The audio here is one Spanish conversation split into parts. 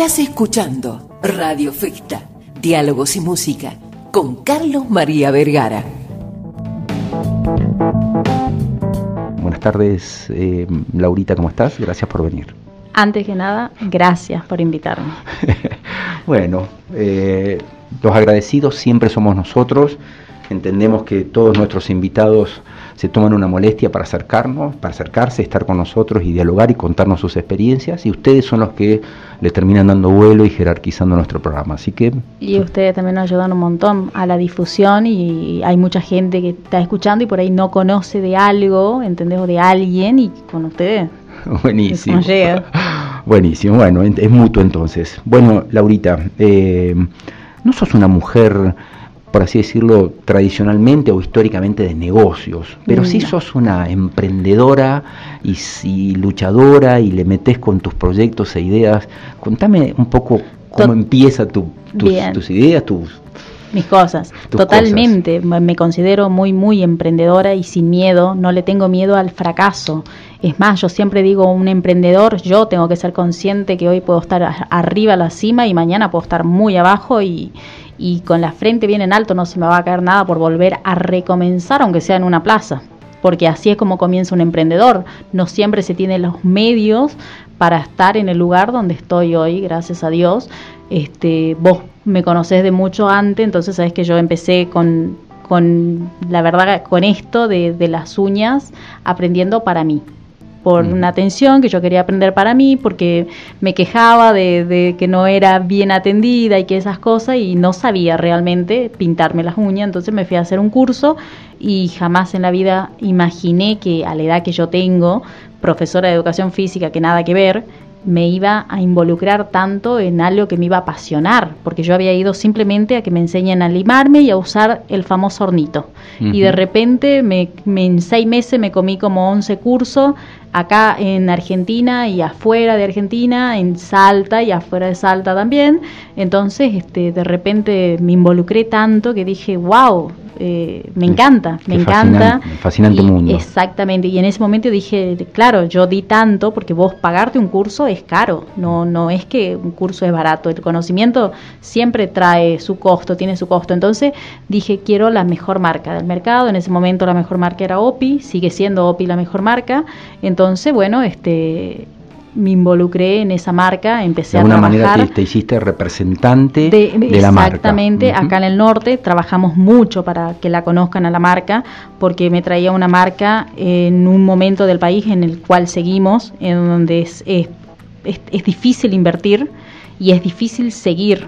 Estás escuchando Radio Festa, Diálogos y Música, con Carlos María Vergara. Buenas tardes, eh, Laurita, ¿cómo estás? Gracias por venir. Antes que nada, gracias por invitarme. bueno, eh, los agradecidos siempre somos nosotros. Entendemos que todos nuestros invitados se toman una molestia para acercarnos, para acercarse, estar con nosotros y dialogar y contarnos sus experiencias. Y ustedes son los que le terminan dando vuelo y jerarquizando nuestro programa. Así que. Y ustedes también nos ayudan un montón a la difusión y hay mucha gente que está escuchando y por ahí no conoce de algo, ¿entendés? O de alguien y con ustedes. Buenísimo. Buenísimo, bueno, es mutuo entonces. Bueno, Laurita, eh, no sos una mujer por así decirlo, tradicionalmente o históricamente de negocios, pero si sos una emprendedora y, luchadora y le metes con tus proyectos e ideas. Contame un poco cómo empieza tu, tus, ideas, tus... Mis cosas. Totalmente. Me considero muy, muy emprendedora y sin miedo. No le tengo miedo al fracaso. Es más, yo siempre digo, un emprendedor, yo tengo que ser consciente que hoy puedo estar arriba a la cima y mañana puedo estar muy abajo y, y con la frente bien en alto no se me va a caer nada por volver a recomenzar, aunque sea en una plaza. Porque así es como comienza un emprendedor. No siempre se tiene los medios para estar en el lugar donde estoy hoy, gracias a Dios. Este, vos me conocés de mucho antes, entonces sabes que yo empecé con, con la verdad, con esto de, de las uñas, aprendiendo para mí por mm. una atención que yo quería aprender para mí, porque me quejaba de, que no era bien atendida y que esas cosas y no sabía realmente pintarme las uñas, entonces me fui a hacer un curso y jamás en la vida imaginé que a la edad que yo tengo, profesora de educación física, que nada que ver, me iba a involucrar tanto en algo que me iba a apasionar, porque yo había ido simplemente a que me enseñen a limarme y a usar el famoso hornito. Y de repente me, en seis meses me comí como 11 cursos acá en Argentina y afuera de Argentina, en Salta y afuera de Salta también. Entonces, este, de repente me involucré tanto que dije, wow, eh, me encanta, me encanta. Fascinante, mundo. Exactamente, y en ese momento dije, claro, yo di tanto porque vos pagarte un curso es caro, no, no es que un curso es barato, el conocimiento siempre trae su costo, tiene su costo. Entonces dije, quiero la mejor marca del mercado, en ese momento la mejor marca era OPI, sigue siendo OPI la mejor marca, entonces, bueno, este me involucré en esa marca, empecé a trabajar. De alguna manera te, hiciste representante de, la marca. Exactamente, acá en el norte trabajamos mucho para que la conozcan a la marca, porque me traía una marca en un momento del país en el cual seguimos, en donde es, es, es difícil invertir y es difícil seguir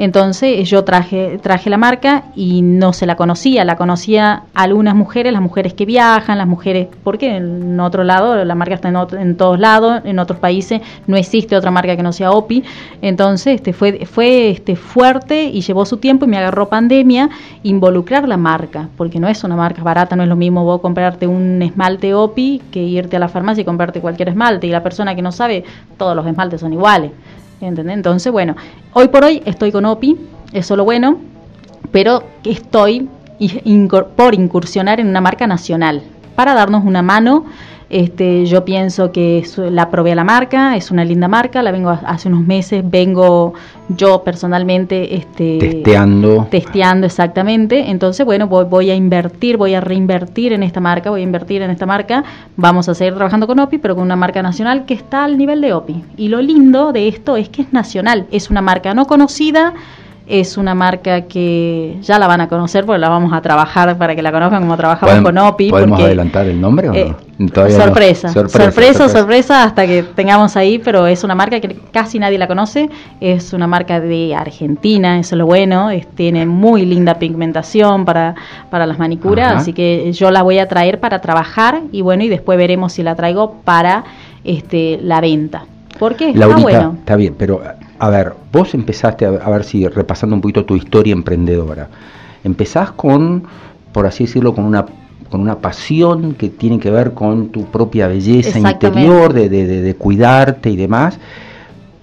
entonces yo traje, traje la marca y no se la conocía, la conocía algunas mujeres, las mujeres que viajan, las mujeres, porque en otro lado la marca está en, todos lados, en otros países no existe otra marca que no sea OPI, entonces este fue, fue este, fuerte y llevó su tiempo y me agarró pandemia involucrar la marca, porque no es una marca barata, no es lo mismo vos comprarte un esmalte OPI que irte a la farmacia y comprarte cualquier esmalte y la persona que no sabe, todos los esmaltes son iguales. Entonces, bueno, hoy por hoy estoy con OPI, eso es lo bueno, pero estoy por incursionar en una marca nacional para darnos una mano este, yo pienso que la probé a la marca, es una linda marca, la vengo hace unos meses, vengo yo personalmente este, testeando. Testeando exactamente. Entonces, bueno, voy, a invertir, voy a reinvertir en esta marca, voy a invertir en esta marca. Vamos a seguir trabajando con OPI, pero con una marca nacional que está al nivel de OPI. Y lo lindo de esto es que es nacional, es una marca no conocida es una marca que ya la van a conocer porque la vamos a trabajar para que la conozcan como trabajamos con OPI. ¿Podemos adelantar el nombre o no? Eh, sorpresa, sorpresa, sorpresa, hasta que tengamos ahí, pero es una marca que casi nadie la conoce. Es una marca de Argentina, eso es lo bueno. tiene muy linda pigmentación para, para las manicuras, así que yo la voy a traer para trabajar y bueno, y después veremos si la traigo para este, la venta. Porque está bueno. Está bien, pero a ver, vos empezaste, a, ver si repasando un poquito tu historia emprendedora, empezás con, por así decirlo, con una con una pasión que tiene que ver con tu propia belleza interior, de, de, de, cuidarte y demás,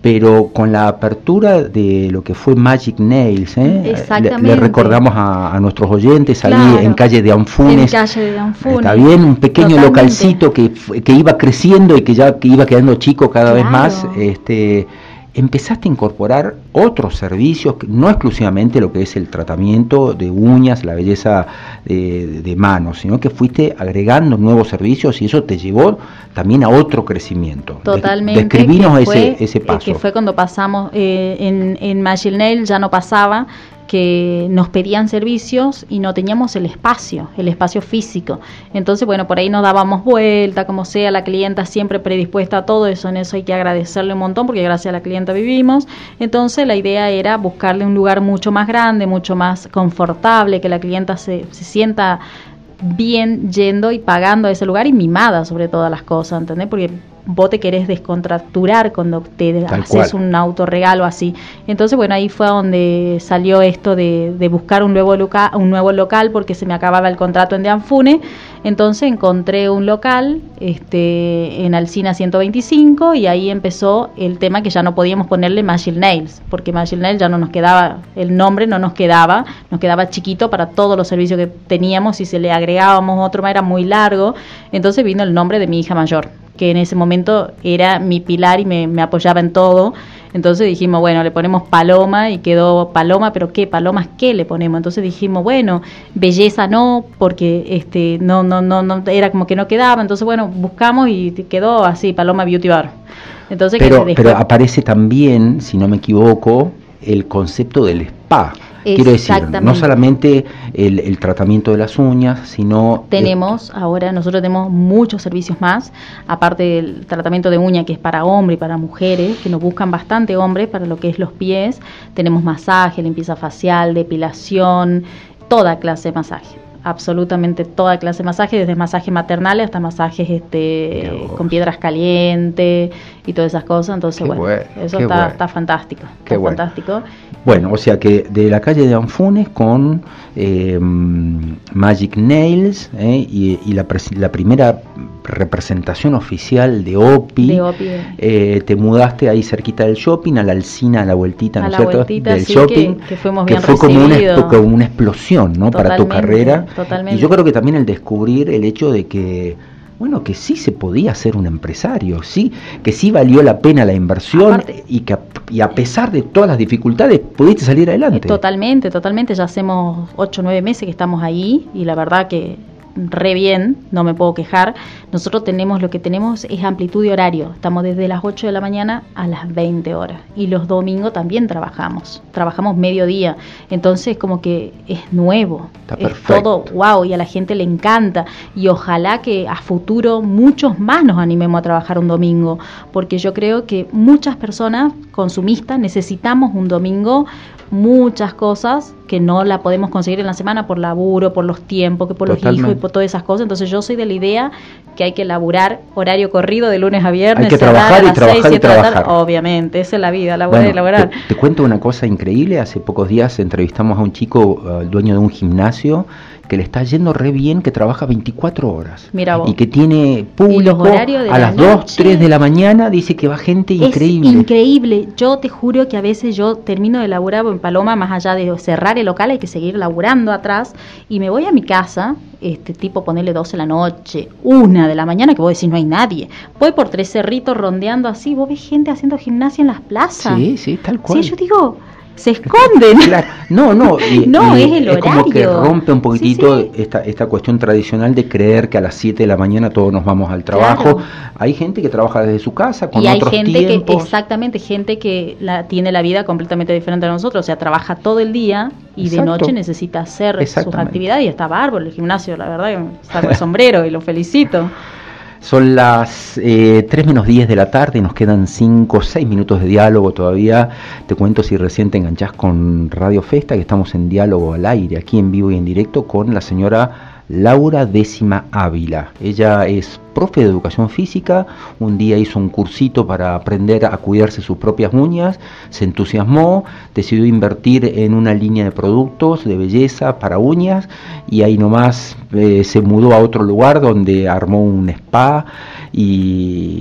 pero con la apertura de lo que fue Magic Nails, ¿eh? le, recordamos a, nuestros oyentes ahí en calle de Anfunes. En calle de Anfunes. Está bien, un pequeño localcito que, que iba creciendo y que ya que iba quedando chico cada vez más. Este, empezaste a incorporar otros servicios, no exclusivamente lo que es el tratamiento de uñas, la belleza de, manos, sino que fuiste agregando nuevos servicios y eso te llevó también a otro crecimiento. Totalmente. Describinos ese, ese paso. Que fue cuando pasamos eh, en, en Magic Nail, ya no pasaba que nos pedían servicios y no teníamos el espacio, el espacio físico. Entonces, bueno, por ahí nos dábamos vuelta, como sea, la clienta siempre predispuesta a todo eso, en eso hay que agradecerle un montón porque gracias a la clienta vivimos. Entonces, la idea era buscarle un lugar mucho más grande, mucho más confortable, que la clienta se, se sienta bien yendo y pagando a ese lugar y mimada sobre todas las cosas, ¿entendés? Porque vos te querés descontracturar cuando te haces un autorregalo así. Entonces, bueno, ahí fue donde salió esto de, de buscar un nuevo, local, un nuevo local porque se me acababa el contrato en Deanfune. Entonces encontré un local este, en Alcina 125 y ahí empezó el tema que ya no podíamos ponerle Magic Nails, porque Magic Nails ya no nos quedaba, el nombre no nos quedaba, nos quedaba chiquito para todos los servicios que teníamos y si le agregábamos otro más era muy largo. Entonces vino el nombre de mi hija mayor que en ese momento era mi pilar y me, apoyaba en todo. Entonces dijimos, bueno, le ponemos paloma y quedó paloma, pero ¿qué? ¿Palomas qué le ponemos? Entonces dijimos, bueno, belleza no, porque este no, no, no, no era como que no quedaba. Entonces, bueno, buscamos y quedó así, paloma beauty bar. Entonces, pero, pero aparece también, si no me equivoco, el concepto del spa. Quiero decir, no solamente el, tratamiento de las uñas, sino... Tenemos, ahora nosotros tenemos muchos servicios más, aparte del tratamiento de uña que es para hombres y para mujeres, que nos buscan bastante hombres para lo que es los pies. Tenemos masaje, limpieza facial, depilación, toda clase de masaje absolutamente toda clase de masajes, desde masajes maternales hasta masajes este, con piedras calientes y todas esas cosas. Entonces, bueno, eso está, fantástico. Qué fantástico. Bueno, o sea que de la calle de Anfunes con eh, Magic Nails eh, y, la, la, primera representación oficial de OPI, eh, te mudaste ahí cerquita del shopping, a la Alcina, a la vueltita, ¿no cierto? del shopping, que, fuimos bien fue como una, una, explosión ¿no? para tu carrera. Y yo creo que también el descubrir el hecho de que bueno, que sí se podía ser un empresario, sí, que sí valió la pena la inversión y que y a pesar de todas las dificultades pudiste salir adelante. Totalmente, totalmente, ya hacemos ocho o 9 meses que estamos ahí y la verdad que re bien, no me puedo quejar. Nosotros tenemos, lo que tenemos es amplitud de horario. Estamos desde las 8 de la mañana a las 20 horas. Y los domingos también trabajamos. Trabajamos mediodía. Entonces, como que es nuevo. es todo wow y a la gente le encanta. Y ojalá que a futuro muchos más nos animemos a trabajar un domingo. Porque yo creo que muchas personas consumistas necesitamos un domingo muchas cosas que no la podemos conseguir en la semana por laburo, por los tiempos, que por los hijos y por todas esas cosas. Entonces yo soy de la idea que hay que laburar horario corrido de lunes a viernes. Hay que trabajar y trabajar y trabajar. Obviamente, esa es la vida, laburar y laburar. Te, cuento una cosa increíble. Hace pocos días entrevistamos a un chico, el dueño de un gimnasio, que le está yendo re bien, que trabaja 24 horas. Mira Y que tiene público a las 2, 3 de la mañana, dice que va gente increíble. increíble. Yo te juro que a veces yo termino de laburar en Paloma, más allá de cerrar el local, hay que seguir laburando atrás. Y me voy a mi casa, este tipo ponerle 12 de la noche, 1 de la mañana, que vos decís no hay nadie. Voy por tres cerritos rondeando así, vos ves gente haciendo gimnasia en las plazas. Sí, sí, tal cual. Sí, yo digo, se esconden. No, no, no es el horario. como que rompe un poquitito Esta, esta cuestión tradicional de creer que a las 7 de la mañana todos nos vamos al trabajo. Hay gente que trabaja desde su casa con y hay gente que exactamente gente que la, tiene la vida completamente diferente a nosotros, o sea, trabaja todo el día y de noche necesita hacer sus actividades y está bárbaro el gimnasio, la verdad, está el sombrero y lo felicito. Son las eh, 3 menos 10 de la tarde, nos quedan 5 o 6 minutos de diálogo todavía. Te cuento si recién te enganchás con Radio Festa, que estamos en diálogo al aire, aquí en vivo y en directo, con la señora Laura Décima Ávila. Ella es profe de educación física, un día hizo un cursito para aprender a cuidarse sus propias uñas, se entusiasmó, decidió invertir en una línea de productos de belleza para uñas y ahí nomás eh, se mudó a otro lugar donde armó un spa y,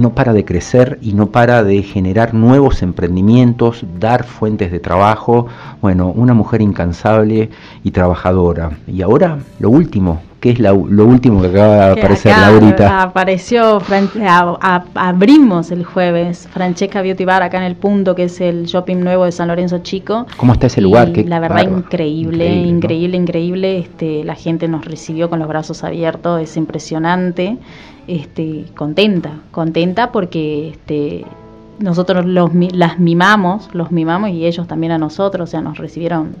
no para de crecer y no para de generar nuevos emprendimientos, dar fuentes de trabajo. Bueno, una mujer incansable y trabajadora. Y ahora, lo último, ¿Qué es lo último que acaba de aparecer, Laurita? Apareció, abrimos el jueves Francesca Beauty Bar acá en el punto, que es el shopping nuevo de San Lorenzo Chico. ¿Cómo está ese lugar? la verdad, increíble, increíble, increíble. Este, la gente nos recibió con los brazos abiertos, es impresionante. Este, contenta, contenta porque este, nosotros los, las mimamos, los mimamos y ellos también a nosotros, o sea, nos recibieron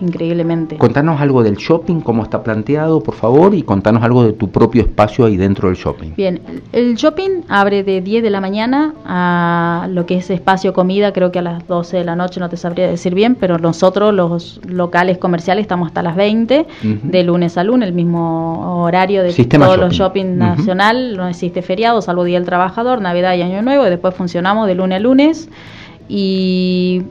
increíblemente. Contanos algo del shopping, cómo está planteado, por favor, y contanos algo de tu propio espacio ahí dentro del shopping. Bien, el shopping abre de 10 de la mañana a lo que es espacio comida, creo que a las 12 de la noche, no te sabría decir bien, pero nosotros los locales comerciales estamos hasta las 20, de lunes a lunes, el mismo horario de todos los shopping nacional, no existe feriado, salvo Día del Trabajador, Navidad y Año Nuevo, y después funcionamos de lunes a lunes. Y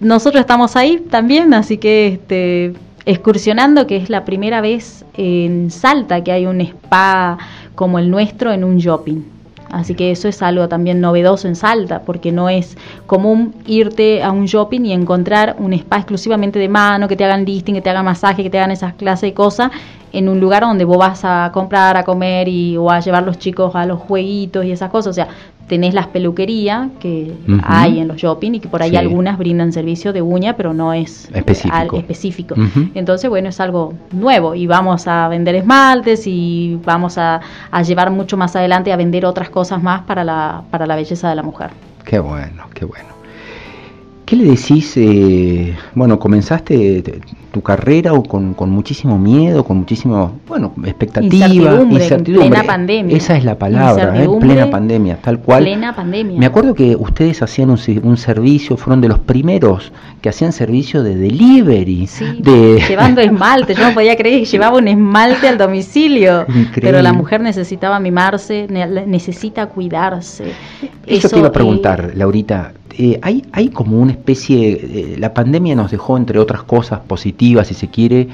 nosotros estamos ahí también, así que este, excursionando, que es la primera vez en Salta que hay un spa como el nuestro en un shopping. Así que eso es algo también novedoso en Salta, porque no es común irte a un shopping y encontrar un spa exclusivamente de mano, que te hagan listing, que te hagan masaje, que te hagan esas clases de cosas, en un lugar donde vos vas a comprar, a comer y, o a llevar los chicos a los jueguitos y esas cosas. O sea, tenés las peluquerías que hay en los shopping y que por ahí algunas brindan servicio de uña, pero no es específico. específico. Entonces, bueno, es algo nuevo y vamos a vender esmaltes y vamos a, a, llevar mucho más adelante a vender otras cosas más para la, para la belleza de la mujer. Qué bueno, qué bueno. ¿Qué le decís? Eh, bueno, comenzaste tu carrera o con, muchísimo miedo, con muchísimo, bueno, expectativa, incertidumbre, plena pandemia. Esa es la palabra, ¿eh? plena pandemia, tal cual. Plena pandemia. Me acuerdo que ustedes hacían un, servicio, fueron de los primeros que hacían servicio de delivery. Sí, llevando esmalte, yo no podía creer que llevaba un esmalte al domicilio. Pero la mujer necesitaba mimarse, necesita cuidarse. Eso, te iba a preguntar, Laurita, eh, hay, hay como una especie, eh, la pandemia nos dejó, entre otras cosas positivas, si se quiere,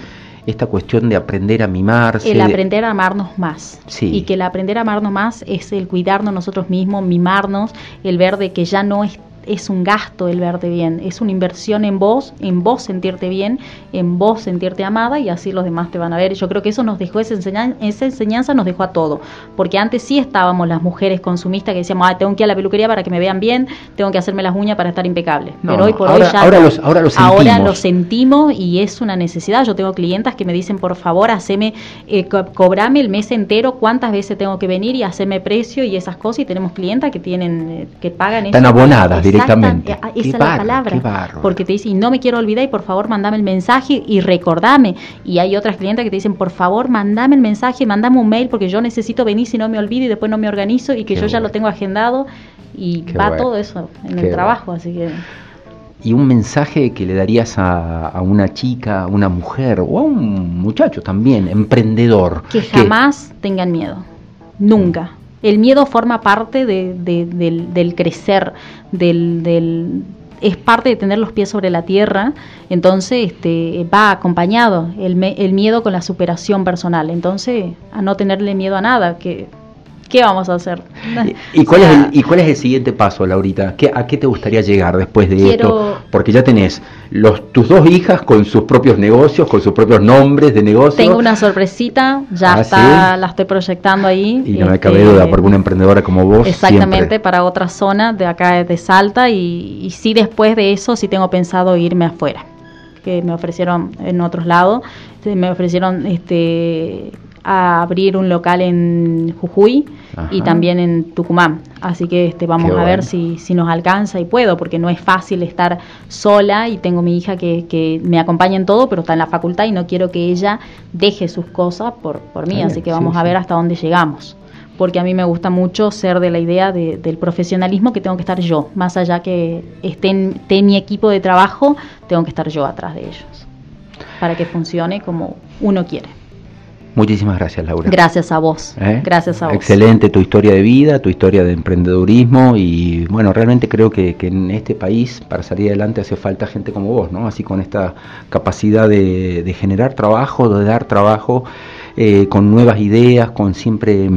esta cuestión de aprender a mimarse. El aprender a amarnos más. Sí. Y que el aprender a amarnos más es el cuidarnos nosotros mismos, mimarnos, el ver de que ya no es es un gasto el verte bien, es una inversión en vos, en vos sentirte bien, en vos sentirte amada y así los demás te van a ver. Yo creo que eso nos dejó, esa enseñanza, esa enseñanza nos dejó a todo, porque antes sí estábamos las mujeres consumistas que decíamos, tengo que ir a la peluquería para que me vean bien, tengo que hacerme las uñas para estar impecable. Pero hoy por hoy ya ahora, los, ahora, lo sentimos. ahora lo sentimos y es una necesidad. Yo tengo clientas que me dicen, por favor, haceme, eh, cobrame el mes entero, cuántas veces tengo que venir y hacerme precio y esas cosas. Y tenemos clientas que tienen, eh, que pagan Están abonadas directamente. Esa es la palabra. Porque te dicen, no me quiero olvidar y por favor mandame el mensaje y recordame. Y hay otras clientes que te dicen, por favor, mandame el mensaje, mandame un mail porque yo necesito venir si no me olvido y después no me organizo y que yo ya lo tengo agendado y va todo eso en el trabajo, así que... Y un mensaje que le darías a, una chica, a una mujer o a un muchacho también, emprendedor. Que jamás tengan miedo, nunca el miedo forma parte del, crecer, del, es parte de tener los pies sobre la tierra, entonces este, va acompañado el, el miedo con la superación personal, entonces a no tenerle miedo a nada, que ¿qué vamos a hacer? ¿Y, cuál, es el, ¿Y cuál es el siguiente paso, Laurita? ¿Qué, ¿A qué te gustaría llegar después de esto? Porque ya tenés los, tus dos hijas con sus propios negocios, con sus propios nombres de negocios. Tengo una sorpresita, ya ah, está, la estoy proyectando ahí. Y no me cabe este, duda, porque una emprendedora como vos. Exactamente, para otra zona de acá de Salta, y, y sí después de eso sí tengo pensado irme afuera que me ofrecieron en otros lados, me ofrecieron este a abrir un local en Jujuy y también en Tucumán. Así que este, vamos a ver si, si nos alcanza y puedo, porque no es fácil estar sola y tengo mi hija que, que me acompaña en todo, pero está en la facultad y no quiero que ella deje sus cosas por, por mí. Así que vamos a ver hasta dónde llegamos porque a mí me gusta mucho ser de la idea del profesionalismo que tengo que estar yo, más allá que esté en mi equipo de trabajo, tengo que estar yo atrás de ellos, para que funcione como uno quiere. Muchísimas gracias, Laura. Gracias a vos. ¿Eh? Gracias a vos. Excelente tu historia de vida, tu historia de emprendedurismo y bueno, realmente creo que, en este país para salir adelante hace falta gente como vos, ¿no? Así con esta capacidad de, generar trabajo, de dar trabajo, eh, con nuevas ideas, con siempre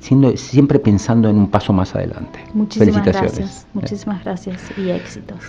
siendo, siempre pensando en un paso más adelante. Muchísimas Felicitaciones. Gracias, muchísimas gracias y éxitos.